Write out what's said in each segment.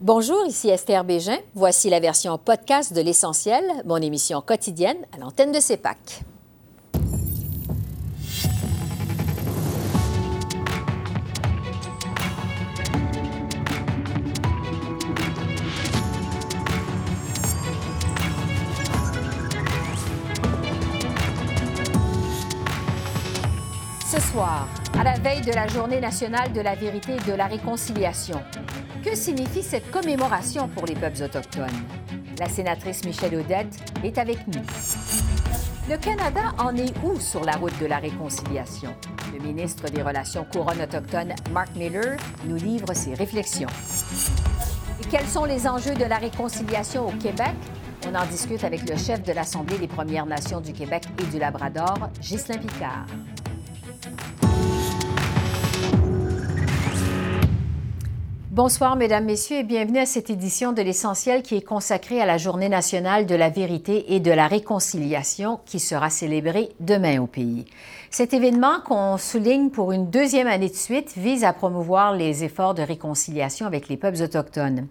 Bonjour, ici Esther Bégin. Voici la version podcast de L'Essentiel, mon émission quotidienne à l'antenne de CEPAC. Ce soir, à la veille de la Journée nationale de la vérité et de la réconciliation, que signifie cette commémoration pour les peuples autochtones? La sénatrice Michelle Odette est avec nous. Le Canada en est où sur la route de la réconciliation? Le ministre des Relations couronnes autochtones, Mark Miller, nous livre ses réflexions. Et quels sont les enjeux de la réconciliation au Québec? On en discute avec le chef de l'Assemblée des Premières Nations du Québec et du Labrador, Ghislain Picard. Bonsoir, Mesdames, Messieurs, et bienvenue à cette édition de l'Essentiel qui est consacrée à la Journée nationale de la vérité et de la réconciliation qui sera célébrée demain au pays. Cet événement, qu'on souligne pour une deuxième année de suite, vise à promouvoir les efforts de réconciliation avec les peuples autochtones.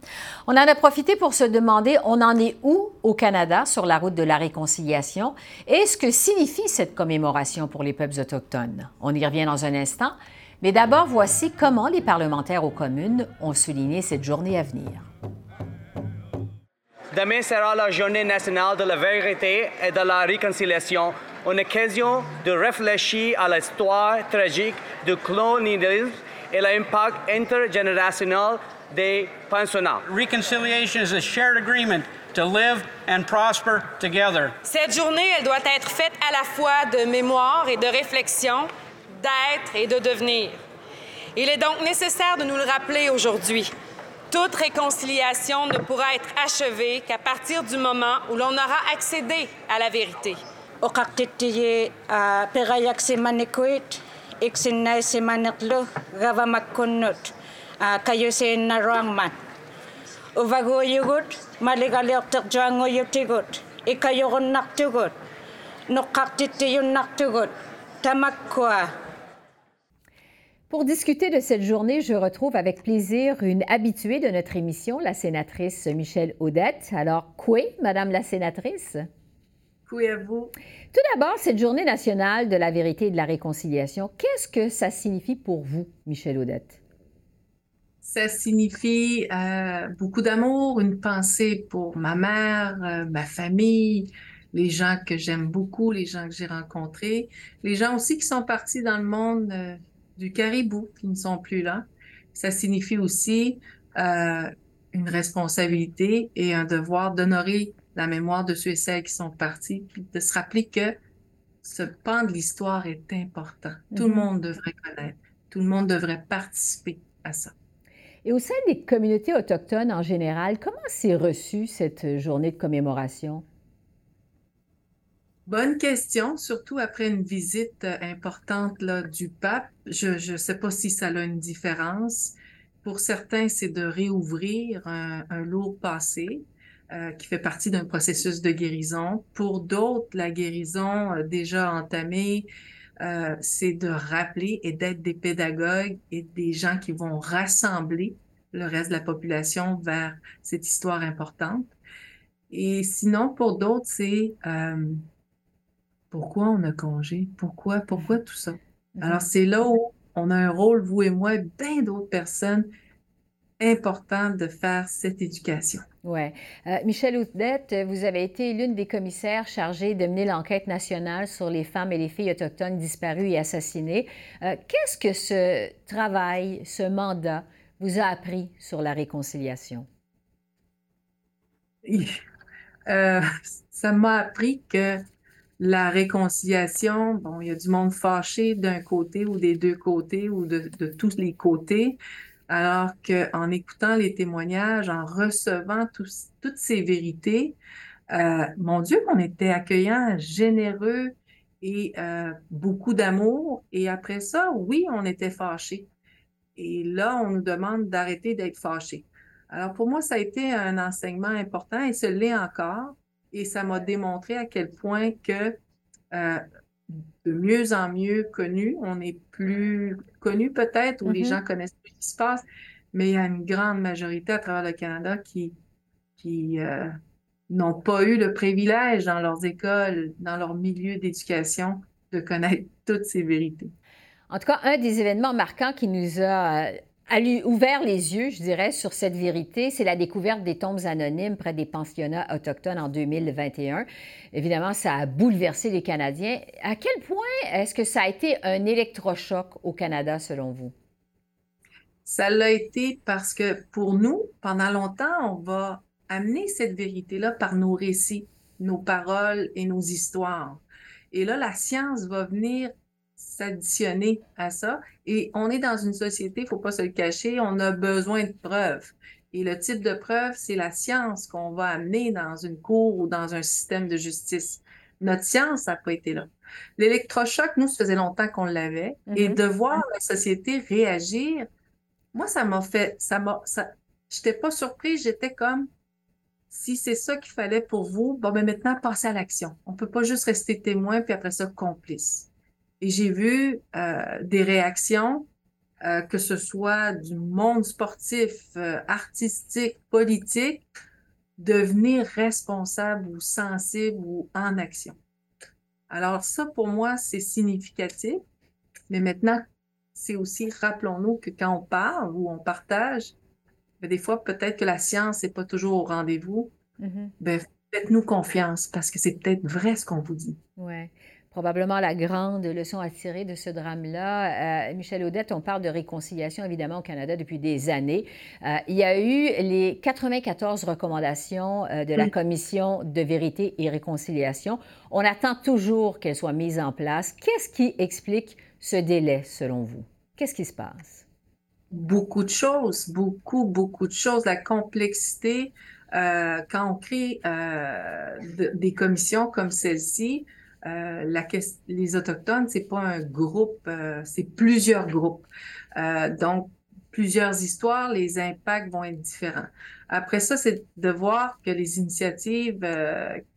On en a profité pour se demander, on en est où au Canada sur la route de la réconciliation et ce que signifie cette commémoration pour les peuples autochtones? On y revient dans un instant. Mais d'abord, voici comment les parlementaires aux communes ont souligné cette journée à venir. Demain sera la journée nationale de la vérité et de la réconciliation, une occasion de réfléchir à l'histoire tragique du colonialisme et l'impact intergénérationnel des pensionnats. Reconciliation is a shared agreement to live and prosper together. Cette journée, elle doit être faite à la fois de mémoire et de réflexion d'être et de devenir. Il est donc nécessaire de nous le rappeler aujourd'hui. Toute réconciliation ne pourra être achevée qu'à partir du moment où l'on aura accédé à la vérité. Pour discuter de cette journée, je retrouve avec plaisir une habituée de notre émission, la sénatrice Michelle Audette. Alors, quoi, Madame la sénatrice? Oui, à vous. Tout d'abord, cette journée nationale de la vérité et de la réconciliation, qu'est-ce que ça signifie pour vous, Michelle Audette? Ça signifie euh, beaucoup d'amour, une pensée pour ma mère, euh, ma famille, les gens que j'aime beaucoup, les gens que j'ai rencontrés, les gens aussi qui sont partis dans le monde euh, du caribou qui ne sont plus là. Ça signifie aussi euh, une responsabilité et un devoir d'honorer la mémoire de ceux et celles qui sont partis, puis de se rappeler que ce pan de l'histoire est important. Tout le mhm. monde devrait connaître, tout le monde devrait participer à ça. Et au sein des communautés autochtones en général, comment s'est reçue cette journée de commémoration? Bonne question, surtout après une visite euh, importante du pape. Je ne sais pas si ça a une différence. Pour certains, c'est de réouvrir un, lourd passé euh, qui fait partie d'un processus de guérison. Pour d'autres, la guérison euh, déjà entamée, c'est de rappeler et d'être des pédagogues et des gens qui vont rassembler le reste de la population vers cette histoire importante. Et sinon, pour d'autres, c'est pourquoi on a congé? Pourquoi? Pourquoi tout ça? Mhm. Alors, c'est là où on a un rôle, vous et moi, et bien d'autres personnes, important de faire cette éducation. Oui. Euh, Michel Oudette, vous avez été l'une des commissaires chargées de mener l'enquête nationale sur les femmes et les filles autochtones disparues et assassinées. Euh, qu'est-ce que ce travail, ce mandat vous a appris sur la réconciliation? Euh, ça m'a appris que la réconciliation, bon, il y a du monde fâché d'un côté ou des deux côtés ou de, tous les côtés, alors qu'en écoutant les témoignages, en recevant toutes ces vérités, euh, mon Dieu, qu'on était accueillant, généreux et euh, beaucoup d'amour. Et après ça, oui, on était fâchés. Et là, on nous demande d'arrêter d'être fâchés. Alors pour moi, ça a été un enseignement important et ce l'est encore. Et ça m'a démontré à quel point que euh, de mieux en mieux connu, on est plus connu peut-être, ou les mm-hmm. gens connaissent ce qui se passe, mais il y a une grande majorité à travers le Canada qui, qui euh, n'ont pas eu le privilège dans leurs écoles, dans leur milieu d'éducation, de connaître toutes ces vérités. En tout cas, un des événements marquants qui nous a euh, ouvert les yeux, je dirais, sur cette vérité, c'est la découverte des tombes anonymes près des pensionnats autochtones en 2021. Évidemment, ça a bouleversé les Canadiens. À quel point est-ce que ça a été un électrochoc au Canada, selon vous? Ça l'a été parce que pour nous, pendant longtemps, on va amener cette vérité-là par nos récits, nos paroles et nos histoires. Et là, la science va venir s'additionner à ça. Et on est dans une société, il faut pas se le cacher, on a besoin de preuves. Et le type de preuve, c'est la science qu'on va amener dans une cour ou dans un système de justice. Notre science n'a pas été là. L'électrochoc, nous, ça faisait longtemps qu'on l'avait. Et mm-hmm. de voir la société réagir, moi, ça m'a fait, ça m'a, ça, j'étais pas surprise, j'étais comme, si c'est ça qu'il fallait pour vous, bon, ben maintenant, passez à l'action. On peut pas juste rester témoin puis après ça, complice. Et j'ai vu euh, des réactions, euh, que ce soit du monde sportif, euh, artistique, politique, devenir responsable ou sensible ou en action. Alors ça, pour moi, c'est significatif. Mais maintenant, c'est aussi, rappelons-nous que quand on parle ou on partage, ben, des fois, peut-être que la science n'est pas toujours au rendez-vous. Ben, faites-nous confiance parce que c'est peut-être vrai ce qu'on vous dit. Oui. Probablement la grande leçon à tirer de ce drame-là. Euh, Michel Audette, on parle de réconciliation évidemment au Canada depuis des années. Euh, il y a eu les 94 recommandations euh, de la Commission de vérité et réconciliation. On attend toujours qu'elles soient mises en place. Qu'est-ce qui explique ce délai selon vous? Qu'est-ce qui se passe? beaucoup de choses, beaucoup, beaucoup de choses. La complexité, quand on crée des commissions comme celle-ci, euh, les Autochtones, c'est pas un groupe, euh, c'est plusieurs groupes. Euh, donc, plusieurs histoires, les impacts vont être différents. Après ça, c'est de voir que les initiatives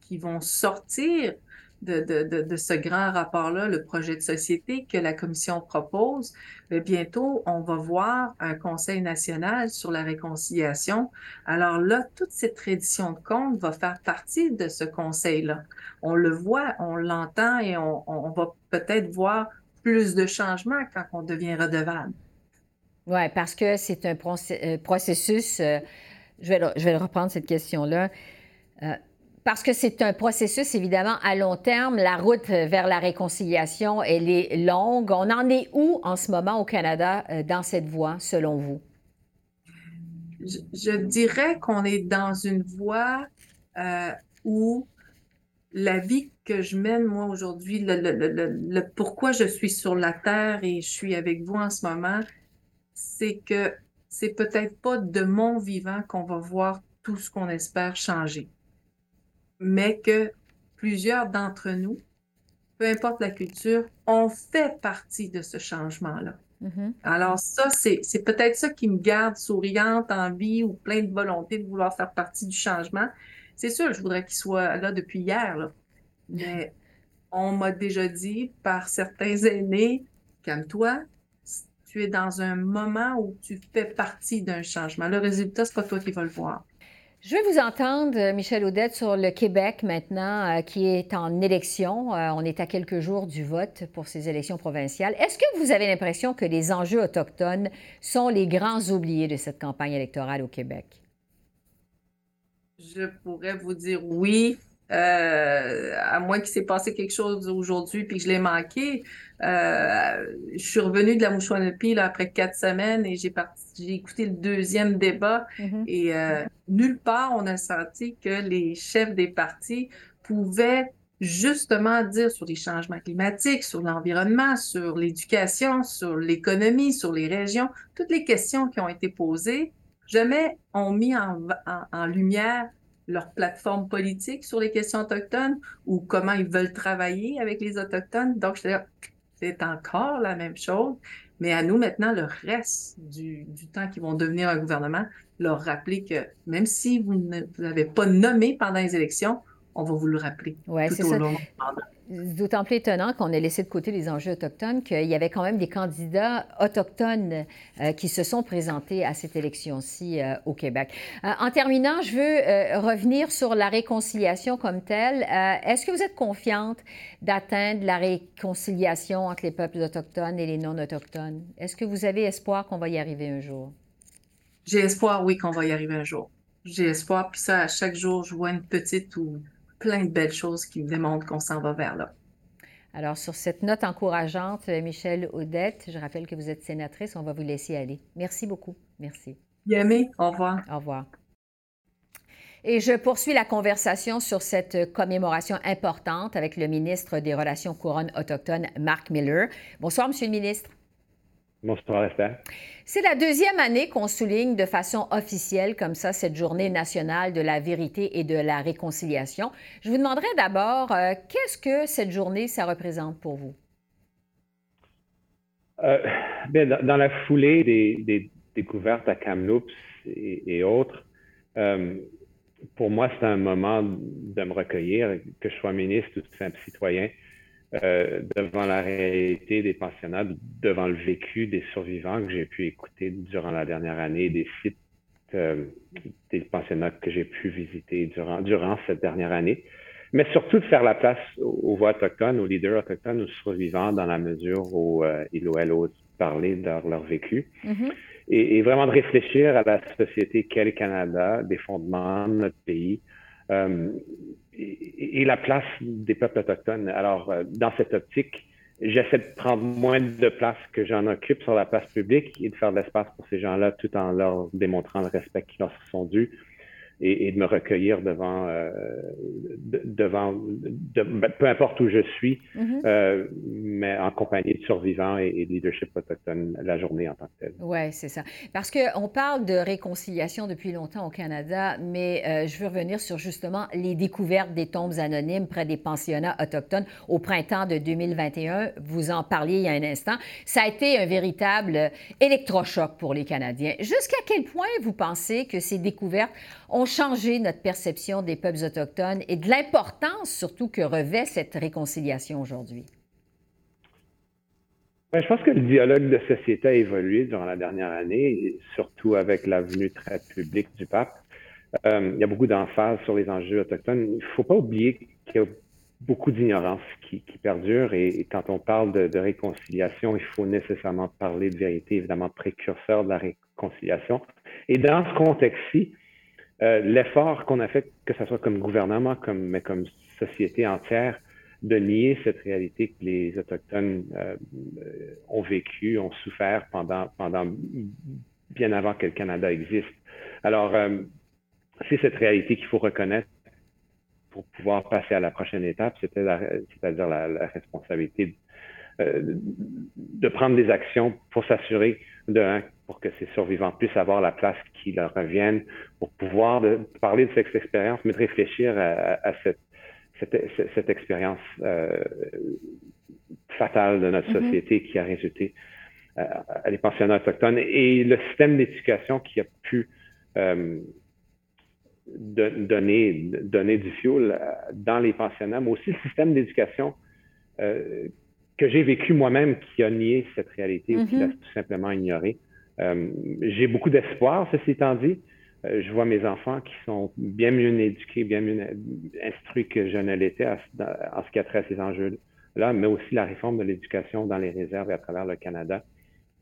qui vont sortir de, de, de, ce grand rapport-là, le projet de société que la Commission propose, mais bientôt, on va voir un Conseil national sur la réconciliation. Alors là, toute cette tradition de compte va faire partie de ce Conseil-là. On le voit, on l'entend et on, va peut-être voir plus de changements quand on devient redevable. Oui, parce que c'est un euh, processus, euh, je, vais, je vais reprendre cette question-là. Euh, parce que c'est un processus, évidemment, à long terme. La route vers la réconciliation, elle est longue. On en est où en ce moment au Canada euh, dans cette voie, selon vous? Je, dirais qu'on est dans une voie euh, où la vie que je mène, moi, aujourd'hui, le, pourquoi je suis sur la Terre et je suis avec vous en ce moment, c'est que c'est peut-être pas de mon vivant qu'on va voir tout ce qu'on espère changer mais que plusieurs d'entre nous, peu importe la culture, ont fait partie de ce changement-là. Mm-hmm. Alors ça, c'est peut-être ça qui me garde souriante, en vie ou plein de volonté de vouloir faire partie du changement. C'est sûr, je voudrais qu'il soit là depuis hier, là. mais on m'a déjà dit par certains aînés, calme-toi, tu es dans un moment où tu fais partie d'un changement. Le résultat, c'est pas toi qui vas le voir. Je vais vous entendre, euh, Michel Audette, sur le Québec maintenant, euh, qui est en élection. Euh, on est à quelques jours du vote pour ces élections provinciales. Est-ce que vous avez l'impression que les enjeux autochtones sont les grands oubliés de cette campagne électorale au Québec? Je pourrais vous dire oui. Euh, à moins qu'il s'est passé quelque chose aujourd'hui puis que je l'ai manqué. Euh, je suis revenue de la Mouchouanepi là, après quatre semaines et j'ai j'ai écouté le deuxième débat mm-hmm. et euh, nulle part on a senti que les chefs des partis pouvaient justement dire sur les changements climatiques, sur l'environnement, sur l'éducation, sur l'économie, sur les régions, toutes les questions qui ont été posées, jamais ont mis en, en, en lumière leur plateforme politique sur les questions autochtones ou comment ils veulent travailler avec les Autochtones. Donc, c'est encore la même chose, mais à nous maintenant, le reste du, temps qu'ils vont devenir un gouvernement, leur rappeler que même si vous ne l'avez pas nommé pendant les élections, on va vous le rappeler ouais, tout au long d'autant plus étonnant qu'on ait laissé de côté les enjeux autochtones qu'il y avait quand même des candidats autochtones euh, qui se sont présentés à cette élection-ci euh, au Québec. en terminant, je veux revenir sur la réconciliation comme telle. Est-ce que vous êtes confiante d'atteindre la réconciliation entre les peuples autochtones et les non-autochtones? Est-ce que vous avez espoir qu'on va y arriver un jour? J'ai espoir, oui, qu'on va y arriver un jour. J'ai espoir, puis ça, à chaque jour, je vois une petite ou plein de belles choses qui démontrent qu'on s'en va vers là. Alors, sur cette note encourageante, Michel Audette, je rappelle que vous êtes sénatrice, on va vous laisser aller. Merci beaucoup. Merci. Yamé, au revoir. Au revoir. Et je poursuis la conversation sur cette commémoration importante avec le ministre des Relations couronnes autochtones, Mark Miller. Bonsoir, Monsieur le ministre. C'est la deuxième année qu'on souligne de façon officielle comme ça cette journée nationale de la vérité et de la réconciliation. Je vous demanderai d'abord, euh, qu'est-ce que cette journée, ça représente pour vous? Euh, dans, la foulée des, découvertes à Kamloops et, autres, euh, pour moi, c'est un moment de me recueillir, que je sois ministre ou simple citoyen. Euh, devant la réalité des pensionnats, devant le vécu des survivants que j'ai pu écouter durant la dernière année, des sites euh, des pensionnats que j'ai pu visiter durant, durant cette dernière année, mais surtout de faire la place aux, voix autochtones, aux leaders autochtones, aux survivants dans la mesure où euh, ils ou elles osent parler de leur, vécu. Mm-hmm. et, et, vraiment de réfléchir à la société qu'est le Canada, des fondements de notre pays, et, la place des peuples autochtones. Alors, euh, dans cette optique, j'essaie de prendre moins de place que j'en occupe sur la place publique et de faire de l'espace pour ces gens-là tout en leur démontrant le respect qui leur sont dus et, de me recueillir devant, euh, devant ben, peu importe où je suis, mm-hmm. euh, mais en compagnie de survivants et, de leadership autochtone la journée en tant que telle. Oui, c'est ça. Parce qu'on parle de réconciliation depuis longtemps au Canada, mais euh, je veux revenir sur justement les découvertes des tombes anonymes près des pensionnats autochtones au printemps de 2021. Vous en parliez il y a un instant. Ça a été un véritable électrochoc pour les Canadiens. Jusqu'à quel point vous pensez que ces découvertes ont changé notre perception des peuples autochtones et de l'importance surtout que revêt cette réconciliation aujourd'hui? Ben, je pense que le dialogue de société a évolué durant la dernière année, surtout avec la venue très publique du pape. Euh, il y a beaucoup d'emphase sur les enjeux autochtones. Il ne faut pas oublier qu'il y a beaucoup d'ignorance qui, perdure et, quand on parle de, de, réconciliation, il faut nécessairement parler de vérité, évidemment précurseur de la réconciliation. Et dans ce contexte-ci, euh, l'effort qu'on a fait, que ce soit comme gouvernement, comme, mais comme société entière, de nier cette réalité que les Autochtones euh, ont vécu, ont souffert pendant, pendant bien avant que le Canada existe. Alors, euh, c'est cette réalité qu'il faut reconnaître pour pouvoir passer à la prochaine étape, c'est-à-dire la, la, responsabilité de, de prendre des actions pour s'assurer de pour que ces survivants puissent avoir la place qui leur revienne, pour pouvoir parler de cette expérience, mais de réfléchir à, cette, cette, expérience euh, fatale de notre mm-hmm. société qui a résulté euh, à des pensionnats autochtones et le système d'éducation qui a pu euh, donner, donner du fioul dans les pensionnats, mais aussi le système d'éducation que j'ai vécu moi-même qui a nié cette réalité ou qui l'a mm-hmm. tout simplement ignorée. Euh, j'ai beaucoup d'espoir, ceci étant dit. Euh, je vois mes enfants qui sont bien mieux éduqués, bien mieux instruits que je ne l'étais en ce qui a trait à ces enjeux-là, mais aussi la réforme de l'éducation dans les réserves et à travers le Canada.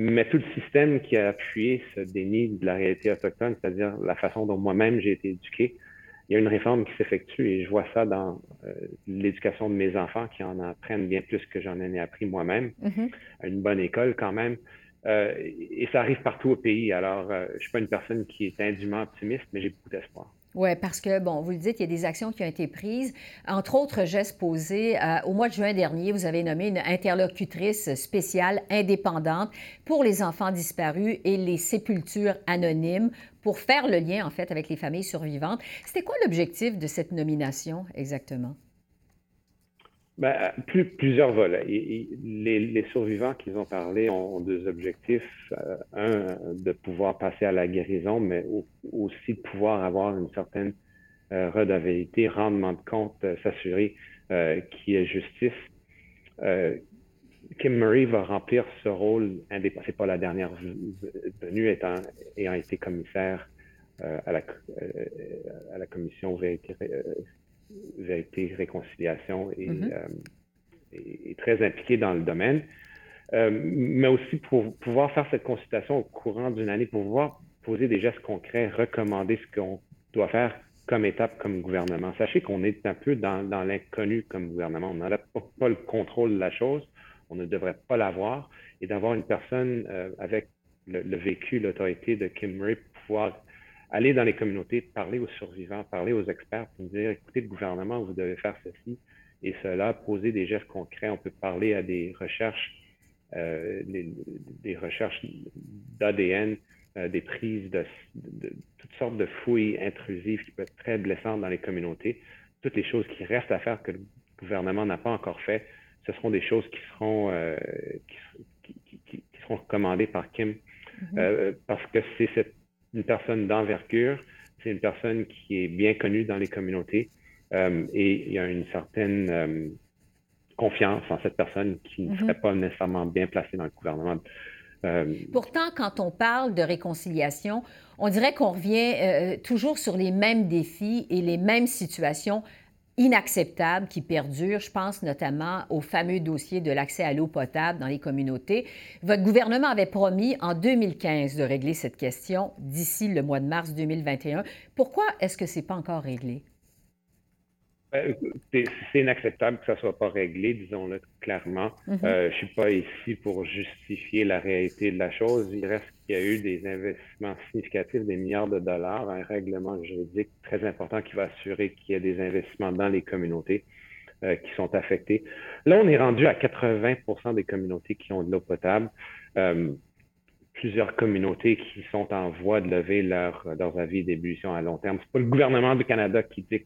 Mais tout le système qui a appuyé ce déni de la réalité autochtone, c'est-à-dire la façon dont moi-même j'ai été éduqué, il y a une réforme qui s'effectue et je vois ça dans euh, l'éducation de mes enfants qui en apprennent bien plus que j'en ai appris moi-même, à une bonne école quand même. Euh, et ça arrive partout au pays. Alors, euh, je ne suis pas une personne qui est indûment optimiste, mais j'ai beaucoup d'espoir. Oui, parce que, bon, vous le dites, il y a des actions qui ont été prises. Entre autres gestes posés, euh, au mois de juin dernier, vous avez nommé une interlocutrice spéciale indépendante pour les enfants disparus et les sépultures anonymes pour faire le lien, en fait, avec les familles survivantes. C'était quoi l'objectif de cette nomination exactement? Ben, plus, plusieurs volets. les, les, survivants qu'ils ont parlé ont, deux objectifs. Euh, un, de pouvoir passer à la guérison, mais aussi de pouvoir avoir une certaine euh, redevabilité, rendement de compte, euh, s'assurer qui est justice. Kim Murray va remplir ce rôle indépendant. C'est pas la dernière venue étant, ayant été commissaire à, la, à la commission vérité, vérité réconciliation et, mm-hmm. très impliqué dans le domaine. mais aussi pour pouvoir faire cette consultation au courant d'une année, pour pouvoir poser des gestes concrets, recommander ce qu'on doit faire comme étape comme gouvernement. Sachez qu'on est un peu dans, l'inconnu comme gouvernement. On n'a pas, le contrôle de la chose. On ne devrait pas l'avoir. Et d'avoir une personne euh, avec le, vécu, l'autorité de Kim pour pouvoir aller dans les communautés, parler aux survivants, parler aux experts, pour dire, écoutez, le gouvernement, vous devez faire ceci et cela, poser des gestes concrets. On peut parler à des recherches, euh, des recherches d'ADN, euh, des prises de, toutes sortes de fouilles intrusives qui peuvent être très blessantes dans les communautés. Toutes les choses qui restent à faire que le gouvernement n'a pas encore fait, ce seront des choses qui seront, euh, qui, seront recommandées par Kim mm-hmm. euh, parce que c'est une personne d'envergure, c'est une personne qui est bien connue dans les communautés et il y a une certaine confiance en cette personne qui ne mm-hmm. serait pas nécessairement bien placée dans le gouvernement. Euh, Pourtant, quand on parle de réconciliation, on dirait qu'on revient euh, toujours sur les mêmes défis et les mêmes situations inacceptables qui perdurent. Je pense notamment au fameux dossier de l'accès à l'eau potable dans les communautés. Votre gouvernement avait promis en 2015 de régler cette question d'ici le mois de mars 2021. Pourquoi est-ce que ce n'est pas encore réglé? Ben, c'est inacceptable que ça ne soit pas réglé, disons-le clairement. Mm-hmm. Euh, je ne suis pas ici pour justifier la réalité de la chose. Il reste qu'il y a eu des investissements significatifs, des milliards de dollars, un règlement juridique très important qui va assurer qu'il y ait des investissements dans les communautés euh, qui sont affectées. Là, on est rendu à 80% des communautés qui ont de l'eau potable. Euh, plusieurs communautés qui sont en voie de lever leur, leurs avis d'ébullition à long terme. C'est pas le gouvernement du Canada qui dit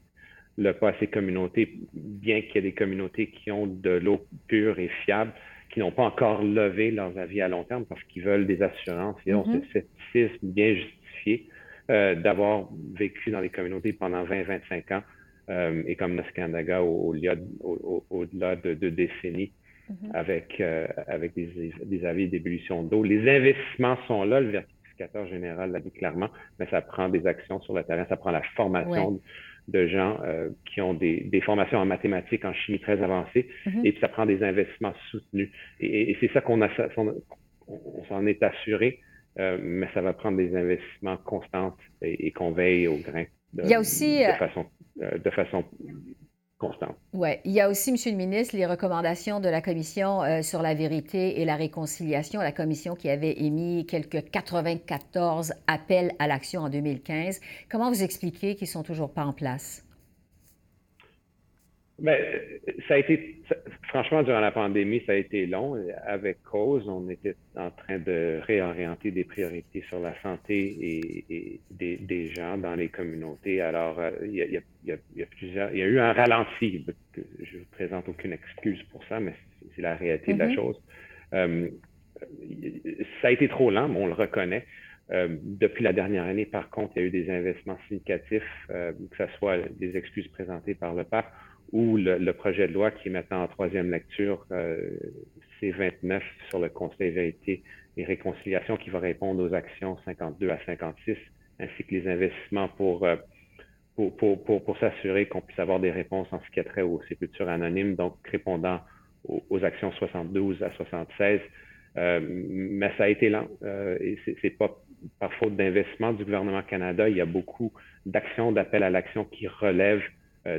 le pas à ces communautés, bien qu'il y ait des communautés qui ont de l'eau pure et fiable, qui n'ont pas encore levé leurs avis à long terme parce qu'ils veulent des assurances. Et ont mm-hmm. ce scepticisme bien justifié euh, d'avoir vécu dans les communautés pendant 20-25 ans euh, et comme Naskandaga au-delà au, au, de deux décennies mm-hmm. avec, euh, avec des, des avis d'ébullition d'eau. Les investissements sont là, le vertificateur général l'a dit clairement, mais ça prend des actions sur le terrain, ça prend la formation de gens euh, qui ont des, formations en mathématiques, en chimie très avancées, mm-hmm. et puis ça prend des investissements soutenus. Et, c'est ça qu'on a, on, s'en est assuré, euh, mais ça va prendre des investissements constants et, qu'on veille au grain de, Il aussi, de euh, façon, de façon oui. Il y a aussi, Monsieur le ministre, les recommandations de la Commission euh, sur la vérité et la réconciliation, la Commission qui avait émis quelques 94 appels à l'action en 2015. Comment vous expliquez qu'ils ne sont toujours pas en place? Bien, ça a été, franchement, durant la pandémie, ça a été long. Avec cause, on était en train de réorienter des priorités sur la santé et, des, gens dans les communautés. Alors, euh, il y, a, il, y a, plusieurs, il y a eu un ralenti. Je ne présente aucune excuse pour ça, mais c'est la réalité de la mm-hmm. chose. Euh, ça a été trop lent, mais on le reconnaît. Euh, depuis la dernière année, par contre, il y a eu des investissements significatifs, que ce soit des excuses présentées par le pape ou le, projet de loi qui est maintenant en troisième lecture, euh, C29 sur le Conseil vérité et réconciliation qui va répondre aux actions 52 à 56, ainsi que les investissements pour, euh, pour, pour, pour, pour s'assurer qu'on puisse avoir des réponses en ce qui a trait aux sépultures anonymes, donc répondant aux, actions 72 à 76. Euh, mais ça a été lent euh, et c'est pas par faute d'investissement du gouvernement Canada. Il y a beaucoup d'actions d'appel à l'action qui relèvent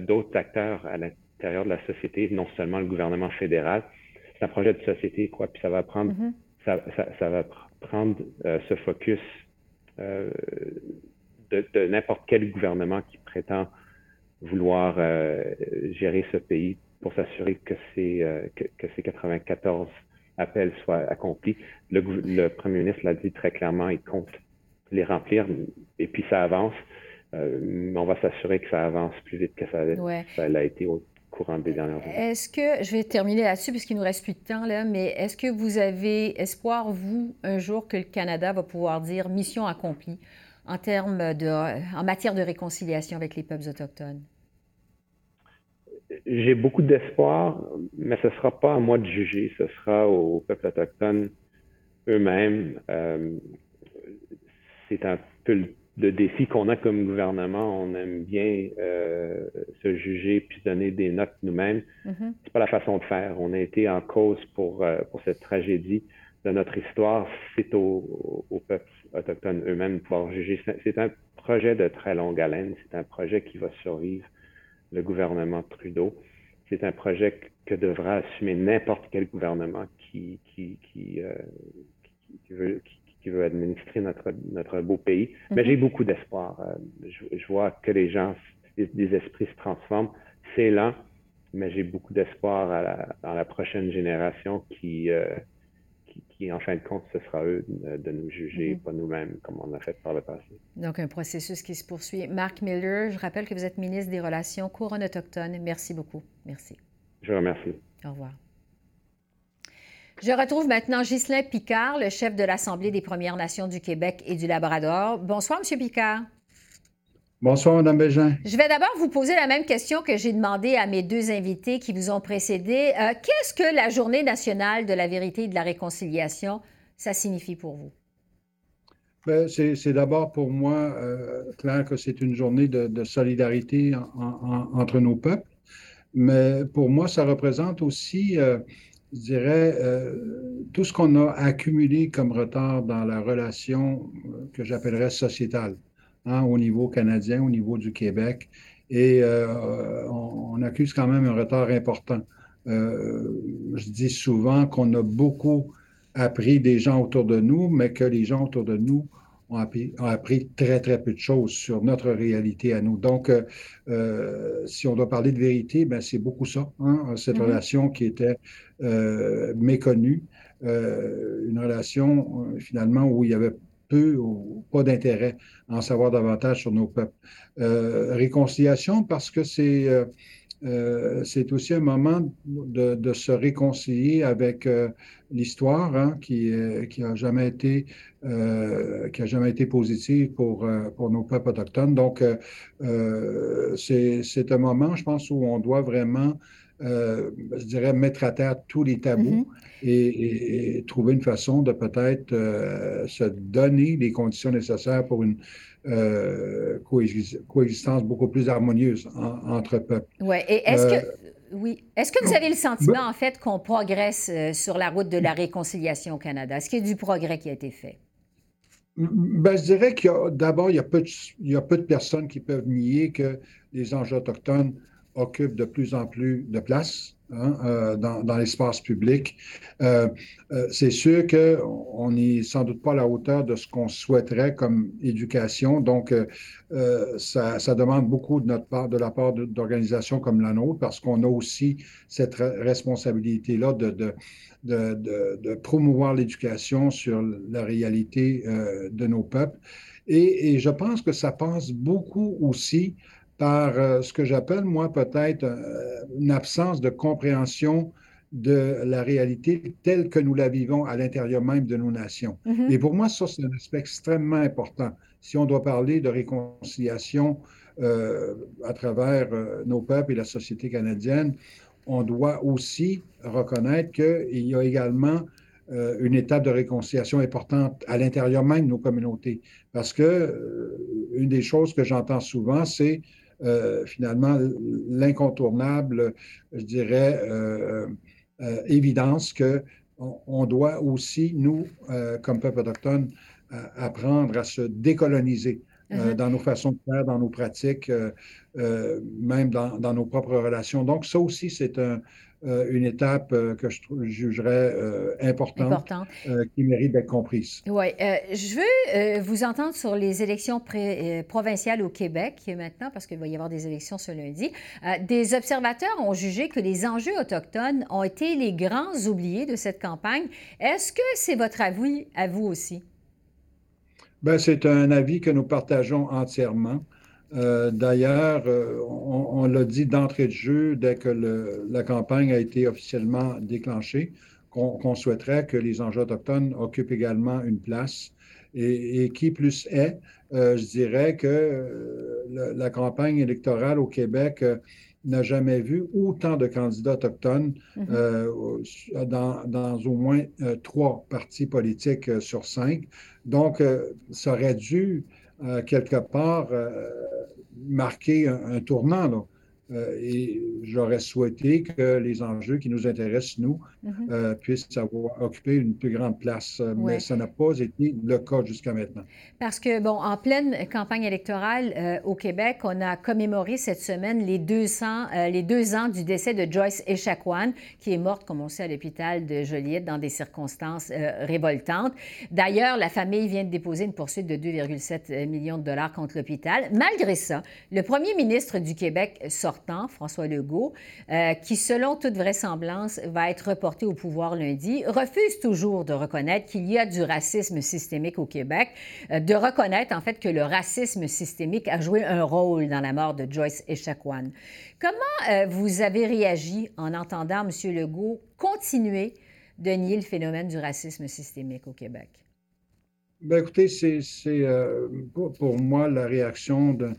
d'autres acteurs à l'intérieur de la société, non seulement le gouvernement fédéral. C'est un projet de société, quoi, puis ça va prendre, mm-hmm. ça, ça, ça, va prendre euh, ce focus euh, de, de n'importe quel gouvernement qui prétend vouloir gérer ce pays pour s'assurer que ces, que, que, ces 94 appels soient accomplis. Le, le premier ministre l'a dit très clairement, il compte les remplir et puis ça avance. Euh, on va s'assurer que ça avance plus vite que ça, ça l'a été au courant des dernières années. Est-ce que, je vais terminer là-dessus puisqu'il nous reste plus de temps, là, mais est-ce que vous avez espoir, vous, un jour que le Canada va pouvoir dire mission accomplie en, termes de, en matière de réconciliation avec les peuples autochtones? j'ai beaucoup d'espoir, mais ce ne sera pas à moi de juger, ce sera aux peuples autochtones eux-mêmes. Euh, c'est un peu le, défi qu'on a comme gouvernement. On aime bien euh, se juger puis donner des notes nous-mêmes. Mm-hmm. C'est pas la façon de faire. On a été en cause pour, euh, pour cette tragédie de notre histoire. C'est aux, aux peuples autochtones eux-mêmes de pouvoir juger. C'est un projet de très longue haleine. C'est un projet qui va survivre le gouvernement Trudeau. C'est un projet que devra assumer n'importe quel gouvernement qui, qui, qui, euh, qui, veut, qui, veut administrer notre, notre beau pays. Mais mhm. j'ai beaucoup d'espoir. Euh, je, vois que les gens, des esprits se transforment. C'est lent, mais j'ai beaucoup d'espoir dans la prochaine génération qui, euh, qui, en fin de compte, ce sera eux de, nous juger, mhm. pas nous-mêmes, comme on a fait par le passé. Donc, un processus qui se poursuit. Marc Miller, je rappelle que vous êtes ministre des Relations couronne autochtones. Merci beaucoup. Merci. Je vous remercie. Au revoir. Je retrouve maintenant Ghislain Picard, le chef de l'Assemblée des Premières Nations du Québec et du Labrador. Bonsoir, Monsieur Picard. Bonsoir, Mme Bégin. Je vais d'abord vous poser la même question que j'ai demandé à mes deux invités qui vous ont précédé. Euh, qu'est-ce que la Journée nationale de la vérité et de la réconciliation, ça signifie pour vous? Ben, c'est d'abord pour moi euh, clair que c'est une journée de, solidarité entre nos peuples, mais pour moi, ça représente aussi, euh, je dirais, tout ce qu'on a accumulé comme retard dans la relation que j'appellerais sociétale. Hein, au niveau canadien, au niveau du Québec. Et euh, on, accuse quand même un retard important. Euh, je dis souvent qu'on a beaucoup appris des gens autour de nous, mais que les gens autour de nous ont appris, ont appris très, très peu de choses sur notre réalité à nous. Donc, euh, si on doit parler de vérité, ben, c'est beaucoup ça, hein, cette mm-hmm. relation qui était méconnue, une relation finalement où il y avait ou pas d'intérêt à en savoir davantage sur nos peuples. Euh, réconciliation parce que c'est euh, euh, c'est aussi un moment de, de se réconcilier avec l'histoire hein, qui qui a jamais été qui a jamais été positive pour pour nos peuples autochtones. Donc c'est un moment, je pense, où on doit vraiment euh, je dirais, mettre à terre tous les tabous mm-hmm. et, trouver une façon de peut-être euh, se donner les conditions nécessaires pour une euh, coexistence beaucoup plus harmonieuse entre peuples. Ouais. Et est-ce que oui. Est-ce que vous avez le sentiment, en fait, qu'on progresse sur la route de la réconciliation au Canada? Est-ce qu'il y a du progrès qui a été fait? Ben, je dirais qu'il d'abord, il, il, y a peu de personnes qui peuvent nier que les enjeux autochtones occupe de plus en plus de place hein, euh, dans, l'espace public. Euh, euh, c'est sûr qu'on n'est sans doute pas à la hauteur de ce qu'on souhaiterait comme éducation. Donc, ça, demande beaucoup de notre part, de la part d'organisations comme la nôtre, parce qu'on a aussi cette responsabilité-là de, promouvoir l'éducation sur la réalité de nos peuples. Et, je pense que ça passe beaucoup aussi par euh, ce que j'appelle, moi, peut-être euh, une absence de compréhension de la réalité telle que nous la vivons à l'intérieur même de nos nations. Mm-hmm. Et pour moi, ça, c'est un aspect extrêmement important. Si on doit parler de réconciliation euh, à travers nos peuples et la société canadienne, on doit aussi reconnaître qu'il y a également une étape de réconciliation importante à l'intérieur même de nos communautés. Parce que une des choses que j'entends souvent, c'est euh, finalement l'incontournable, je dirais, euh, euh, évidence que on, doit aussi, nous, comme peuple autochtone, apprendre à se décoloniser. Uh-huh. dans nos façons de faire, dans nos pratiques, même dans, dans, nos propres relations. Donc, ça aussi, c'est un, euh, une étape euh, que je jugerais euh, importante, qui mérite d'être comprise. Oui. je veux vous entendre sur les élections provinciales au Québec maintenant, parce qu'il va y avoir des élections ce lundi. des observateurs ont jugé que les enjeux autochtones ont été les grands oubliés de cette campagne. Est-ce que c'est votre avis à vous aussi? Bien, c'est un avis que nous partageons entièrement. Euh, d'ailleurs, euh, on, l'a dit d'entrée de jeu dès que la campagne a été officiellement déclenchée, qu'on souhaiterait que les enjeux autochtones occupent également une place. Et, qui plus est, euh, je dirais que la campagne électorale au Québec n'a jamais vu autant de candidats autochtones mhm. dans, dans, au moins trois partis politiques sur cinq. Donc, ça aurait dû, quelque part, marquer un, un tournant. Là. Euh, et j'aurais souhaité que les enjeux qui nous intéressent, nous, mhm. euh, puissent avoir, occuper une plus grande place. Euh, mais ça n'a pas été le cas jusqu'à maintenant. Parce que, bon, en pleine campagne électorale au Québec, on a commémoré cette semaine les, 200, les deux ans du décès de Joyce Echaquan, qui est morte, comme on sait, à l'hôpital de Joliette dans des circonstances révoltantes. D'ailleurs, la famille vient de déposer une poursuite de 2,7 millions de dollars contre l'hôpital. Malgré ça, le premier ministre du Québec François Legault, euh, qui, selon toute vraisemblance, va être reporté au pouvoir lundi, refuse toujours de reconnaître qu'il y a du racisme systémique au Québec, euh, de reconnaître en fait que le racisme systémique a joué un rôle dans la mort de Joyce Echaquan. Comment euh, vous avez réagi en entendant M. Legault continuer de nier le phénomène du racisme systémique au Québec? Bien, écoutez, c'est pour, moi la réaction de,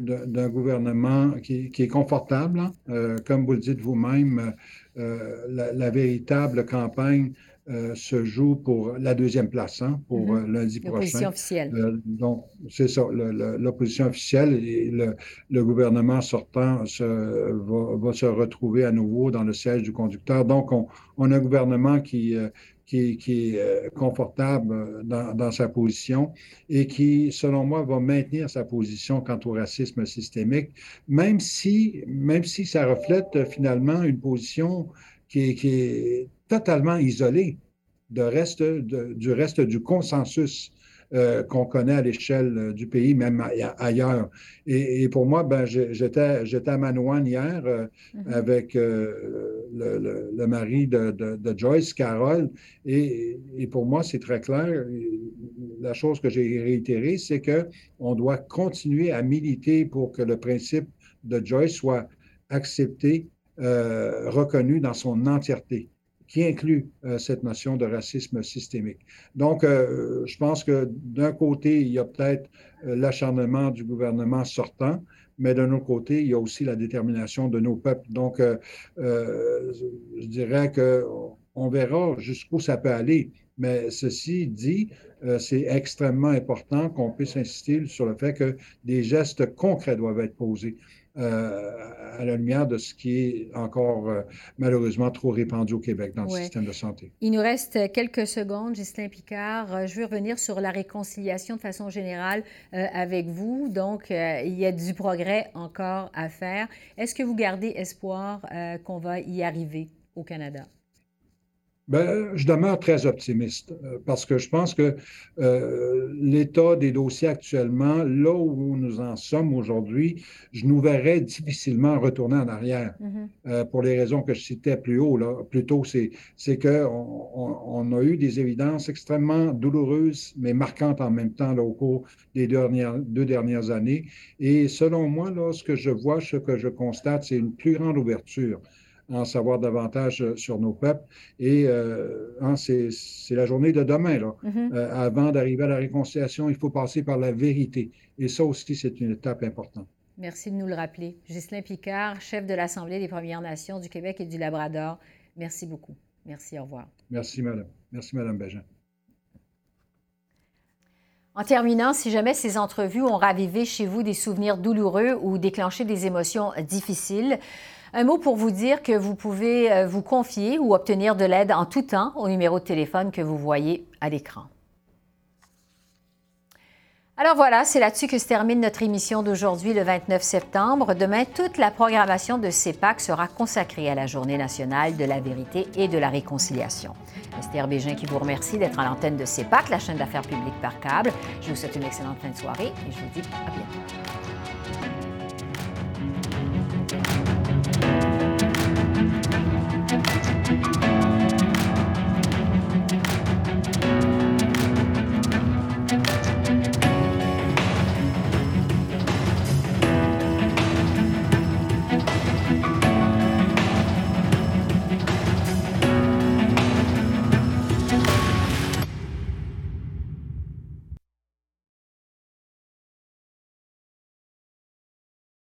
d'un gouvernement qui, est confortable. Hein. Euh, comme vous le dites vous-même, euh, la, véritable campagne euh, se joue pour la deuxième place, hein, pour mm-hmm. lundi prochain. L'opposition officielle. donc, c'est ça, l'opposition officielle et le, gouvernement sortant se, va, se retrouver à nouveau dans le siège du conducteur. Donc, on, on a un gouvernement qui, qui, est euh, confortable euh, dans, sa position et qui, selon moi, va maintenir sa position quant au racisme systémique, même si, même si ça reflète euh, finalement une position qui est, totalement isolée de reste, du reste du consensus euh, qu'on connaît à l'échelle euh, du pays, même ailleurs. Et, pour moi, ben, j'étais, j'étais à Manouane hier euh, mm-hmm. avec le, mari de, Joyce, Carole, et, et pour moi, c'est très clair. La chose que j'ai réitérée, c'est qu'on doit continuer à militer pour que le principe de Joyce soit accepté, reconnu dans son entièreté qui inclut euh, cette notion de racisme systémique. Donc, euh, je pense que d'un côté, il y a peut-être euh, l'acharnement du gouvernement sortant, mais d'un autre côté, il y a aussi la détermination de nos peuples. Donc, je dirais qu'on verra jusqu'où ça peut aller. Mais ceci dit, c'est extrêmement important qu'on puisse insister sur le fait que des gestes concrets doivent être posés. Euh, à la lumière de ce qui est encore euh, malheureusement trop répandu au Québec dans le système de santé. Il nous reste quelques secondes, Ghislain Picard. Euh, je veux revenir sur la réconciliation de façon générale avec vous. Donc, il y a du progrès encore à faire. Est-ce que vous gardez espoir qu'on va y arriver au Canada? Ben, je demeure très optimiste euh, parce que je pense que euh, l'état des dossiers actuellement, là où nous en sommes aujourd'hui, je nous verrais difficilement retourner en arrière mm-hmm. euh, pour les raisons que je citais plus haut. Là, plus tôt, c'est, qu'on on, a eu des évidences extrêmement douloureuses, mais marquantes en même temps là, au cours des dernières, deux dernières années. Et selon moi, là, ce que je vois, ce que je constate, c'est une plus grande ouverture en savoir davantage euh, sur nos peuples. Et euh, hein, c'est la journée de demain. Là. Mm-hmm. Euh, avant d'arriver à la réconciliation, il faut passer par la vérité. Et ça aussi, c'est une étape importante. Merci de nous le rappeler. Ghislain Picard, chef de l'Assemblée des Premières Nations du Québec et du Labrador. Merci beaucoup. Merci, au revoir. Merci, madame. Merci, madame Bégin. En terminant, si jamais ces entrevues ont ravivé chez vous des souvenirs douloureux ou déclenché des émotions difficiles, un mot pour vous dire que vous pouvez euh, vous confier ou obtenir de l'aide en tout temps au numéro de téléphone que vous voyez à l'écran. Alors voilà, c'est là-dessus que se termine notre émission d'aujourd'hui, le 29 septembre. Demain, toute la programmation de CEPAC sera consacrée à la Journée nationale de la vérité et de la réconciliation. Esther Bégin qui vous remercie d'être à l'antenne de CEPAC, la chaîne d'affaires publiques par câble. Je vous souhaite une excellente fin de soirée et je vous dis à bientôt.